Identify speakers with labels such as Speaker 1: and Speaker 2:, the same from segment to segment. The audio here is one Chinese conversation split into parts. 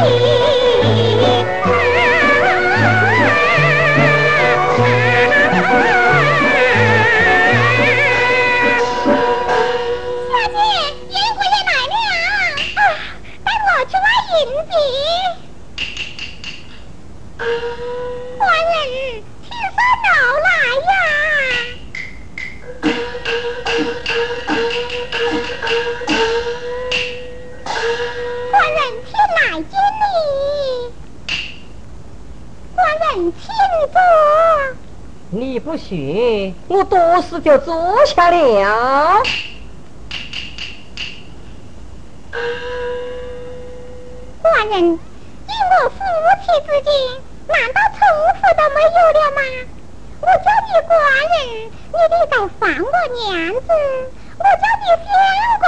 Speaker 1: Oh. 去我多时就坐下了。
Speaker 2: 寡人，你我夫妻之间，难道仇富都没有了吗？我叫你寡人，你应该放我娘子；我叫你县官，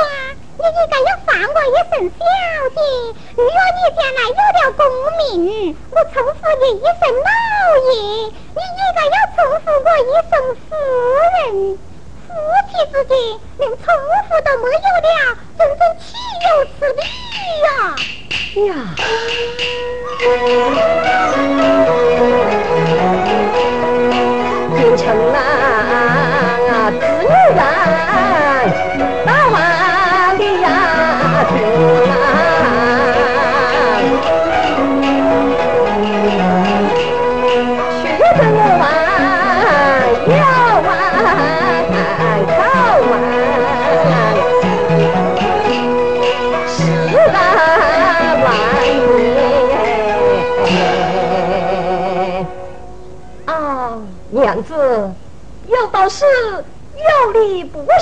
Speaker 2: 你应该要放我一声小姐。如若你将来有了功名，我重复你一声老爷，你应该要重复我一声夫人。夫妻之间连称呼都没有了，真正岂有此呀。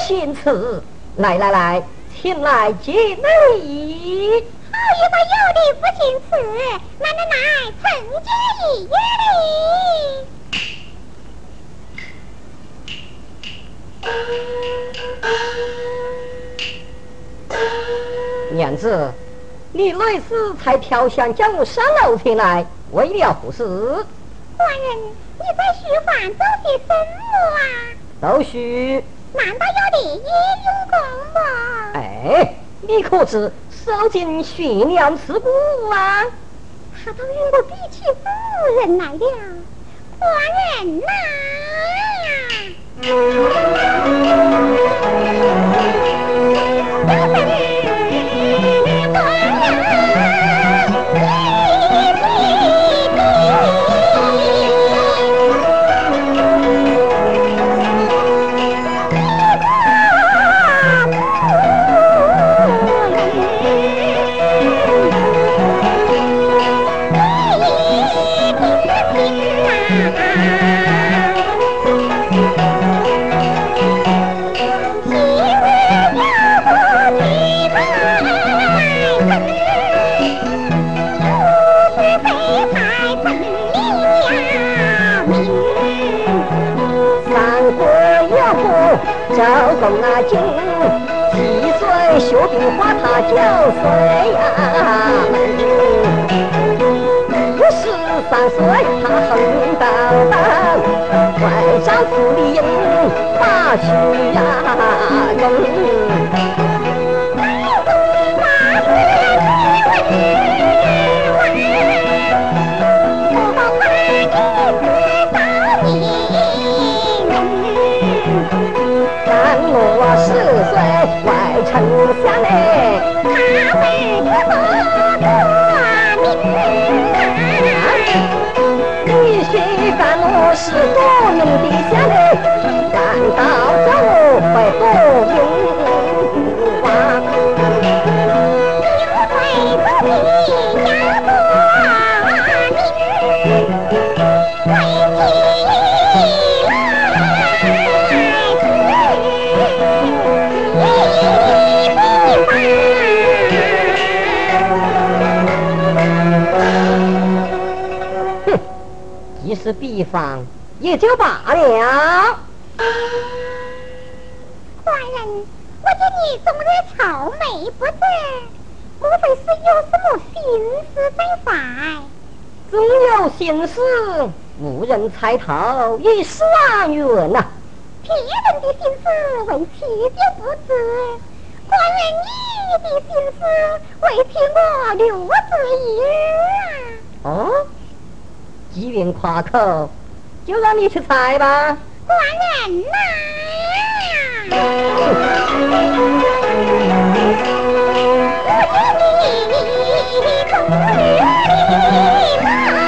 Speaker 1: 理不行辞。来来来，请来见礼。
Speaker 2: 好一个有理不行辞！来来来，承接一
Speaker 1: 礼。娘子，你哪时才跳箱将我上楼前来？为了何事？
Speaker 2: 官人。你在书房做些什么啊？
Speaker 1: 读书。
Speaker 2: 难道要你也用功吗？
Speaker 1: 哎，你可知受尽悬梁之苦啊？
Speaker 2: 他都与我比起夫人来了，绣的花，他九岁呀，我十三岁，他红当，晚上十里把去呀，共。地方也就罢了。
Speaker 1: 官人，我见你总是愁眉不展，莫非是有什么心事在怀？
Speaker 2: 总有心事，无人猜透，一时难圆呐。
Speaker 1: 别人的心事为妻就不知，官人你的心事为妻我留着一日
Speaker 2: 啊。哦。机病夸口。就让你去猜吧。
Speaker 1: 官人呐。
Speaker 2: 我见你你不是你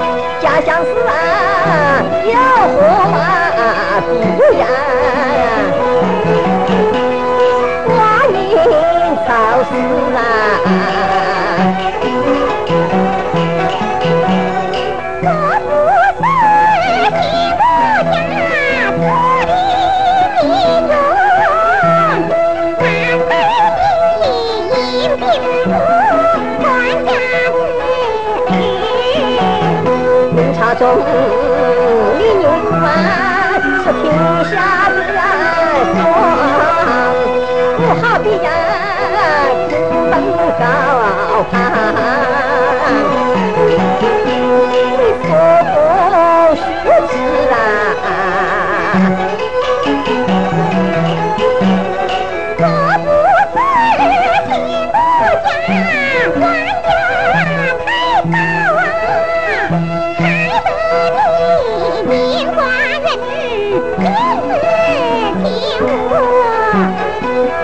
Speaker 2: 家乡是啊，有何马不远。花阴赵四。啊走。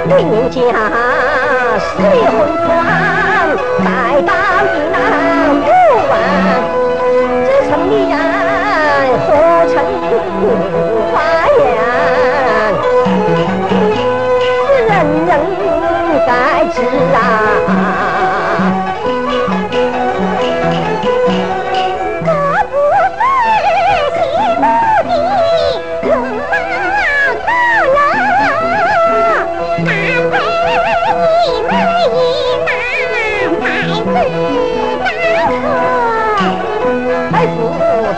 Speaker 2: 对人家势红妆宽待到你那不晚。这城里人何成发言是人人该知啊。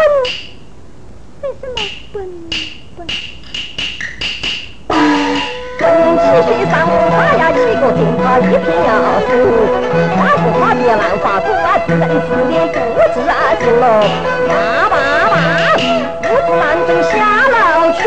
Speaker 2: 笨，为什么笨？地上打呀几个电话一片要死，花不花别乱花，不啊只能自脸不知啊什么呀爸爸，不知难正下楼去。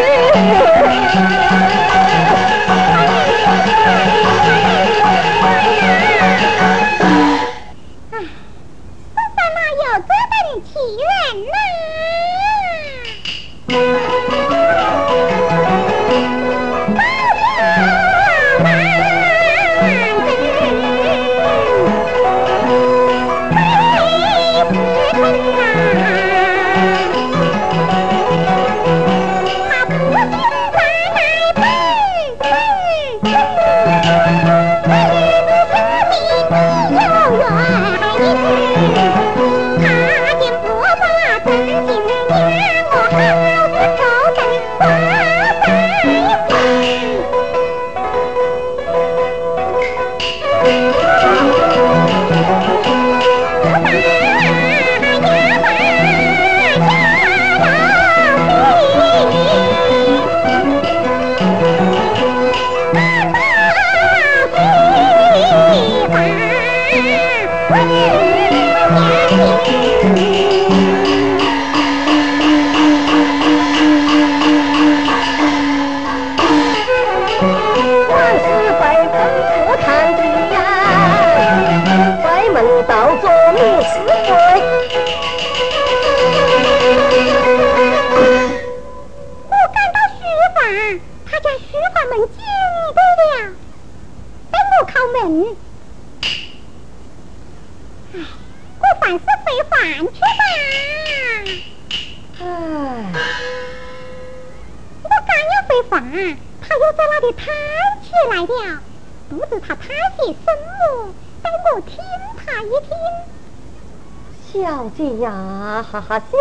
Speaker 2: 哈哈，小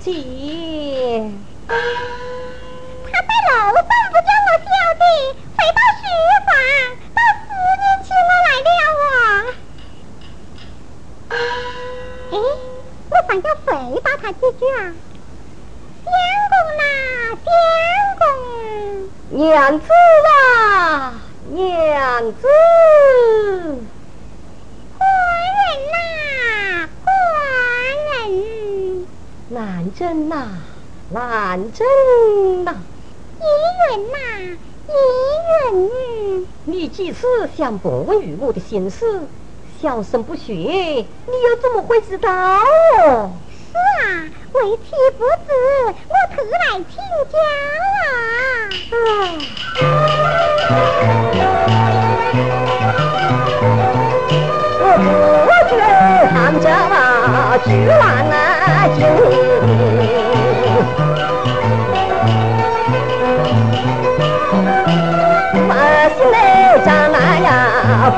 Speaker 2: 姐，
Speaker 1: 他在楼上不叫我小姐，回到书房，到思念起我来了啊！哎，我想要回答他几句啊。相公呐，相公，
Speaker 2: 娘子啊，娘子。兰真呐，难真呐，
Speaker 1: 依云呐，依云。
Speaker 2: 你几次想不问于我的心事，小声不学，你又怎么会知道？
Speaker 1: 是啊，为妻不知，我特来请
Speaker 2: 教啊。我不知杭州啊，巨乱啊，就。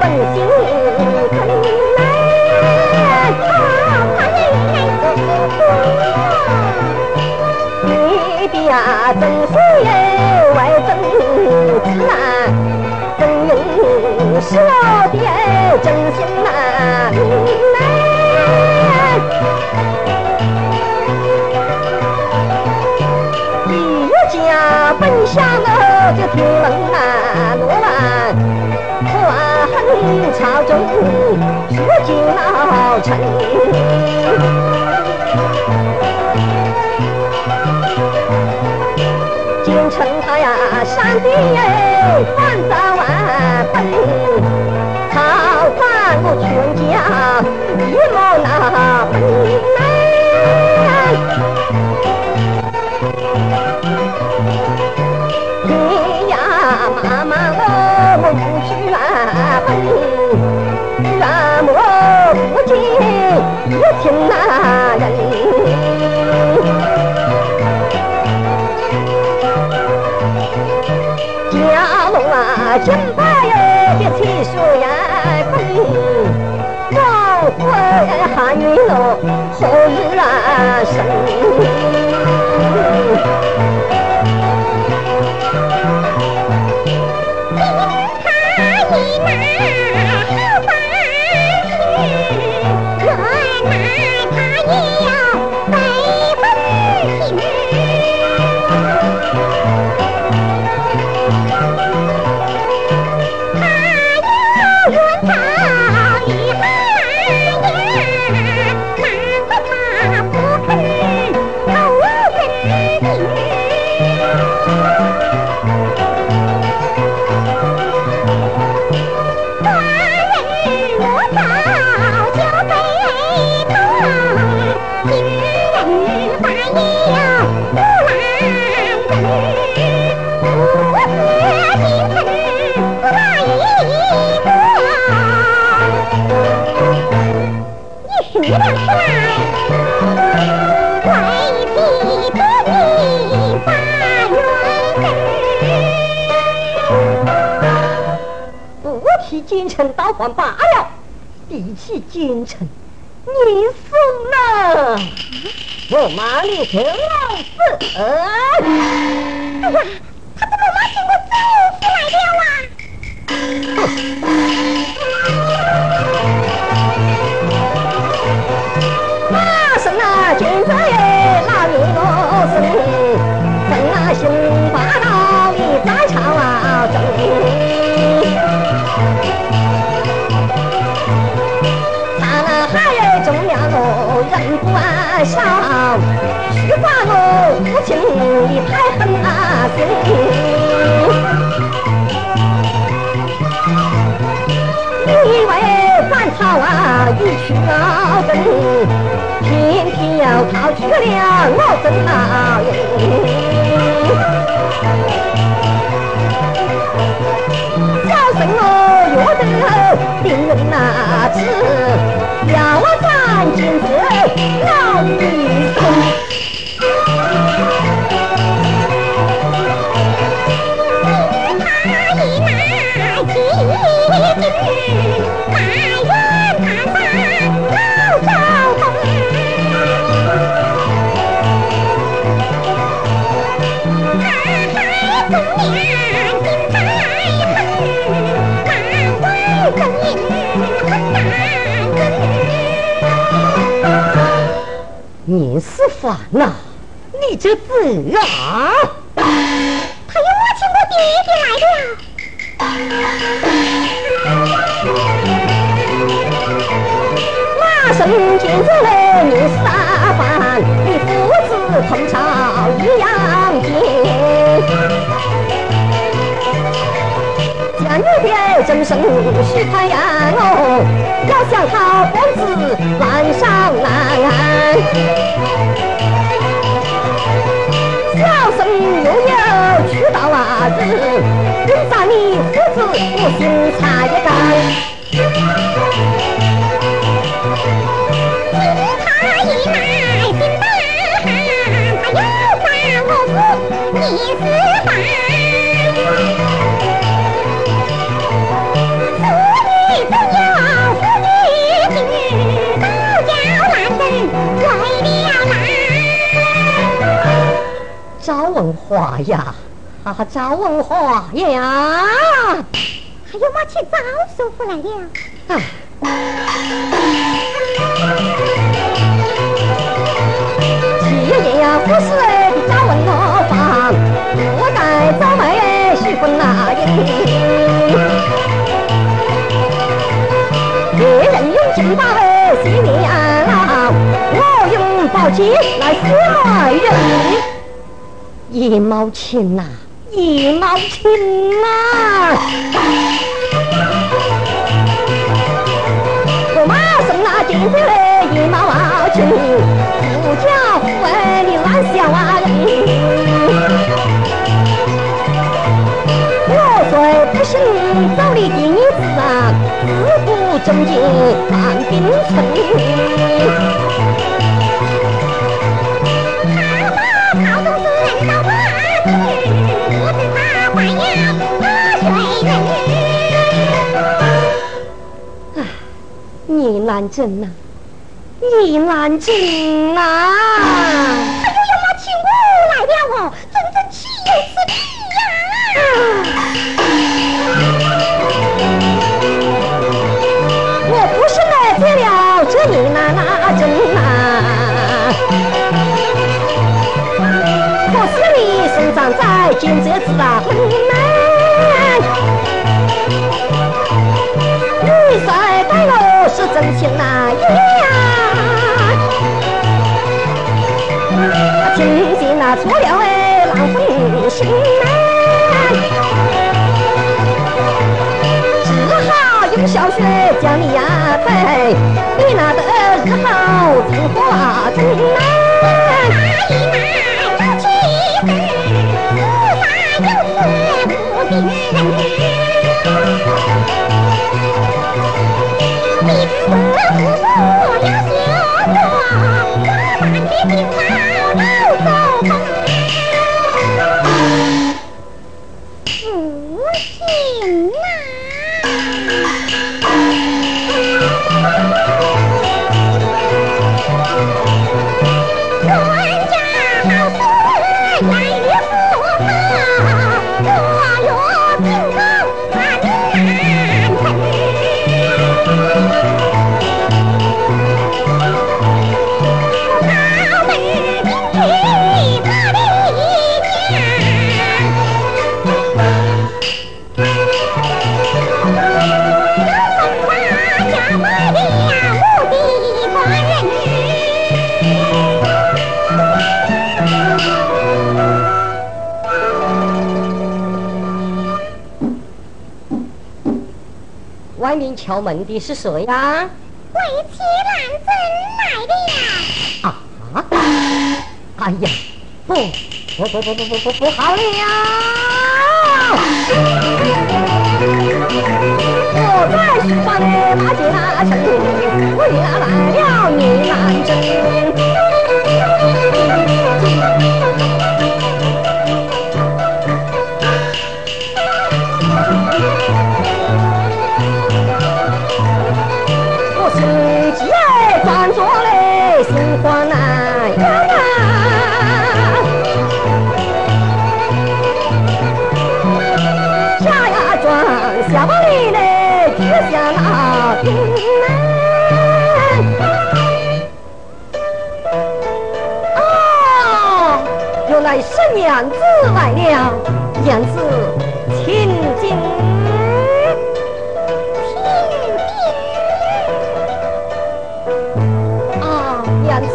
Speaker 2: 本性本来，他他原来是你的呀真心为真子啊，真用是我的真心啊，就听闻啊，罗兰。朝中如今老臣，京城他呀山地万兆万分，朝官我全家一模那分。那么不见一群男人，家龙啊，金牌哟，别吹说呀，老夫喊你喽，何日啊生？城倒换罢了，比起京城，你送了，我骂你个老子！人不安详，虚化我无情你太狠啊你以为反草啊一去高登，偏偏要靠住了我真老人，小生我约得定人那次。要我斩金子老一生。你是烦呐？你这子啊！
Speaker 1: 他又挖起我爹爹来了。
Speaker 2: 那生金子嘞，你是大凡，你父子同朝一样金。家女的真生许太阳哦，要想讨公子难上难。小生又有去到啊日，人家你父子我心差一杆。
Speaker 1: 他一来心大汉，他又把我父你是烦。
Speaker 2: 文化呀，啊，赵文化呀，
Speaker 1: 还有马去赵叔父来了。
Speaker 2: 七爷呀，不是的赵文化，我在赵妹喜婚那英。别人用金宝来洗面啊，我用宝剑来洗爱人。一毛钱呐，一毛钱呐！我马送那金子嘞，一毛钱，富家富儿你乱想啊！我虽不信走的第一次啊，自不正经看冰城。你难整呐，你难整呐！
Speaker 1: 哎呦呀妈，亲我来了哦，真正岂有此理呀！
Speaker 2: 我不是来这了，这你难哪整呐？可是你生长在金泽子啊，很难。情难言呀，听见那错了哎，难分心呐，只好用小雪将你压退，你那得日后怎化成呐？
Speaker 1: 那一难民族复苏要兴旺花满地尽老祖宗
Speaker 2: 敲门的是谁呀？
Speaker 1: 为妻兰贞来了。
Speaker 2: 啊！哎呀，不不不不不不不不好了！我在书房里马家城，为了来了你兰贞。娘子来了，娘子，请进，请啊，娘子，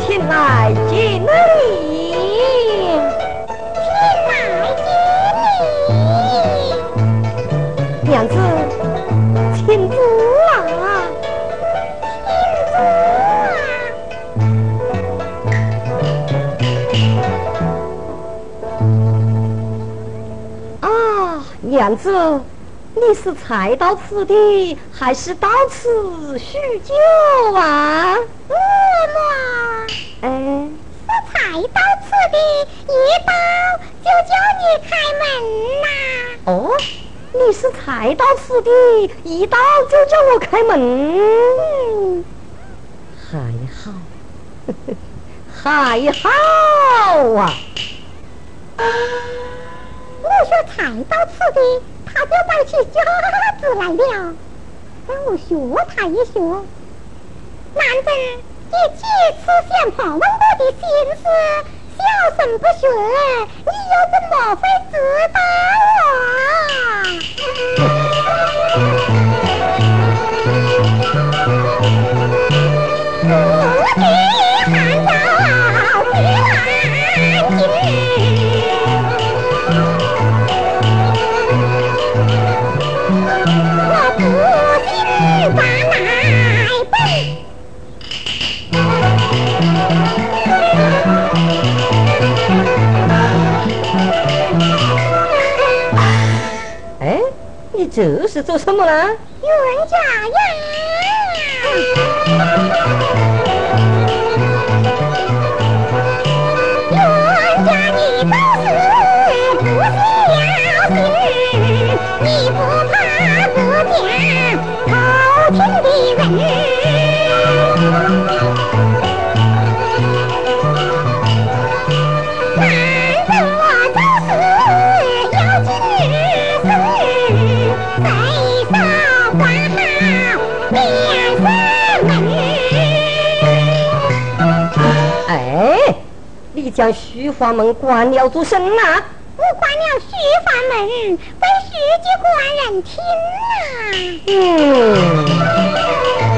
Speaker 2: 请来见礼，娘子，你是才到此的，还是到此叙旧啊？
Speaker 1: 我嘛，
Speaker 2: 哎，
Speaker 1: 是才到此的，一到就叫你开门呐。
Speaker 2: 哦，你是才到此的，一到就叫我开门，还好，还好啊。
Speaker 1: 说才到此地，他就带起架子来了。让我学他一学。男子你几次想访问我的心思，小声不说，你又怎么会知道啊？我 的你
Speaker 2: 这是做什么呢
Speaker 1: 冤家呀冤家你走时不小心你不怕的人。
Speaker 2: 将书房门关了做甚呐？
Speaker 1: 我关了书房门，被书记官人听啊。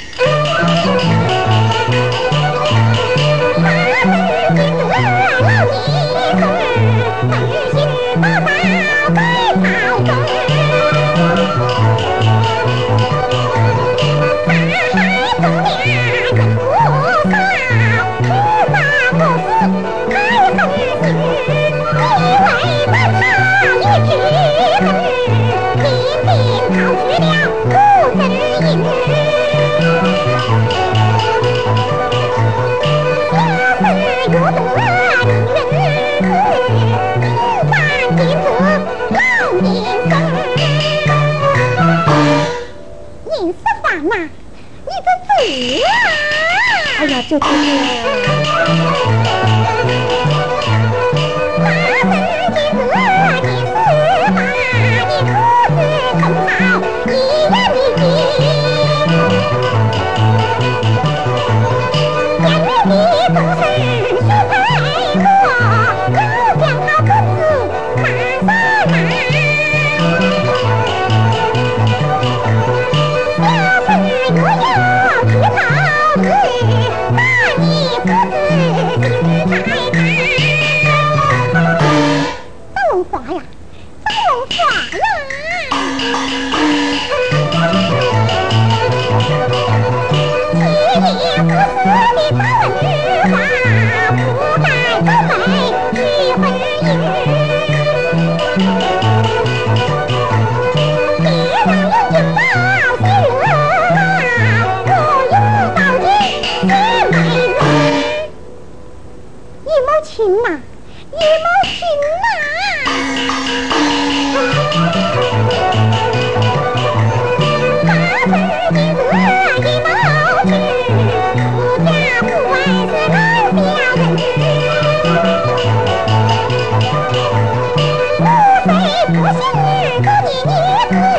Speaker 1: 就我姓李，哥你李。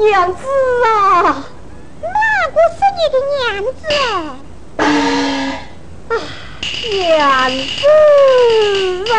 Speaker 2: 娘子
Speaker 1: 啊！哪个是你的娘子？啊，娘
Speaker 2: 子啊！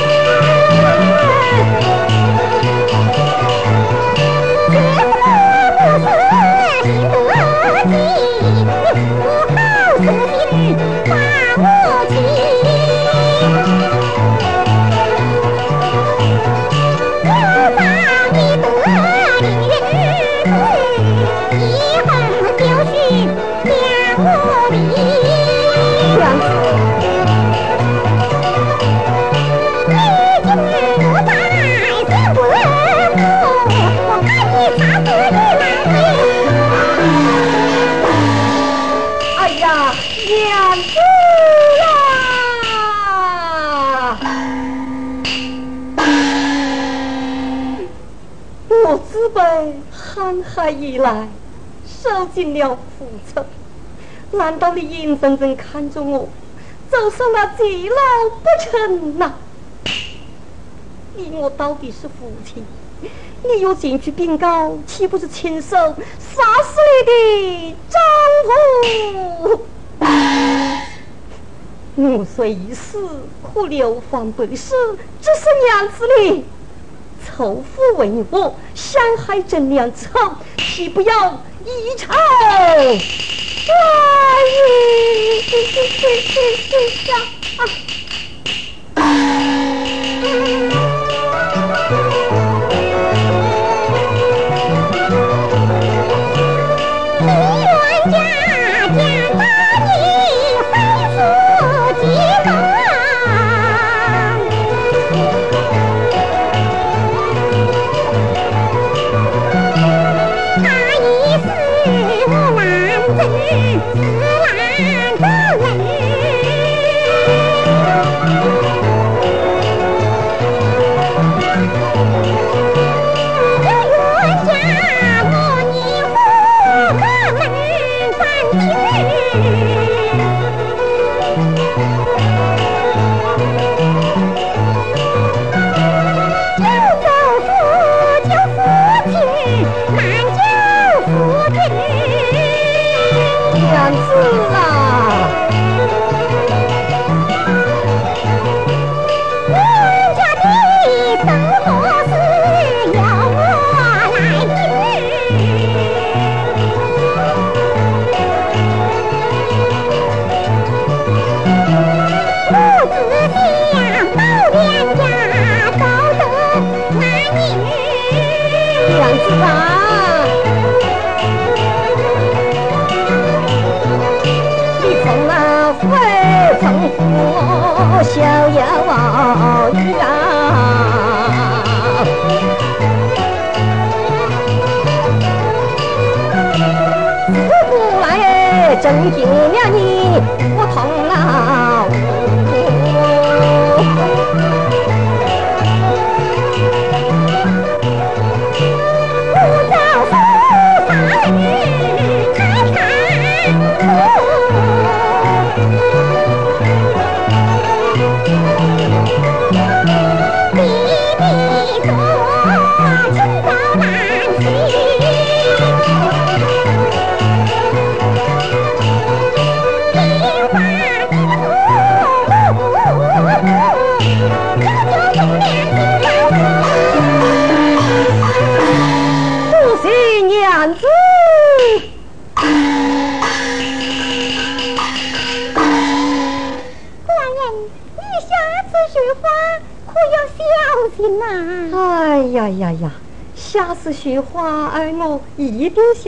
Speaker 1: Okay. 来受尽了苦楚，难道你眼睁睁看着我走上了极老不成呐？
Speaker 2: 你我到底是夫妻，你又进去禀告，岂不是亲手杀死你的丈夫？我虽已死，可流芳百世，只是娘子你仇富为我，伤害朕娘之后，岂不要一仇来是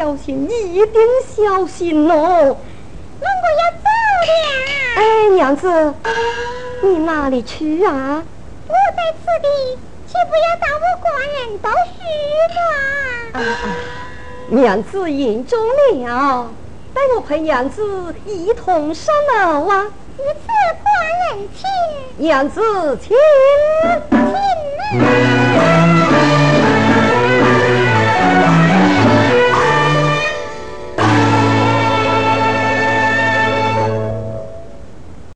Speaker 2: 小心，一定小心哦。
Speaker 1: 那我要走了。
Speaker 2: 哎，娘子，你哪里去啊？
Speaker 1: 我在此地，请不要找我官人报事
Speaker 2: 吗？娘子言重了，带我陪娘子一同上楼啊！
Speaker 1: 如此，官人请。
Speaker 2: 娘子请，
Speaker 1: 请。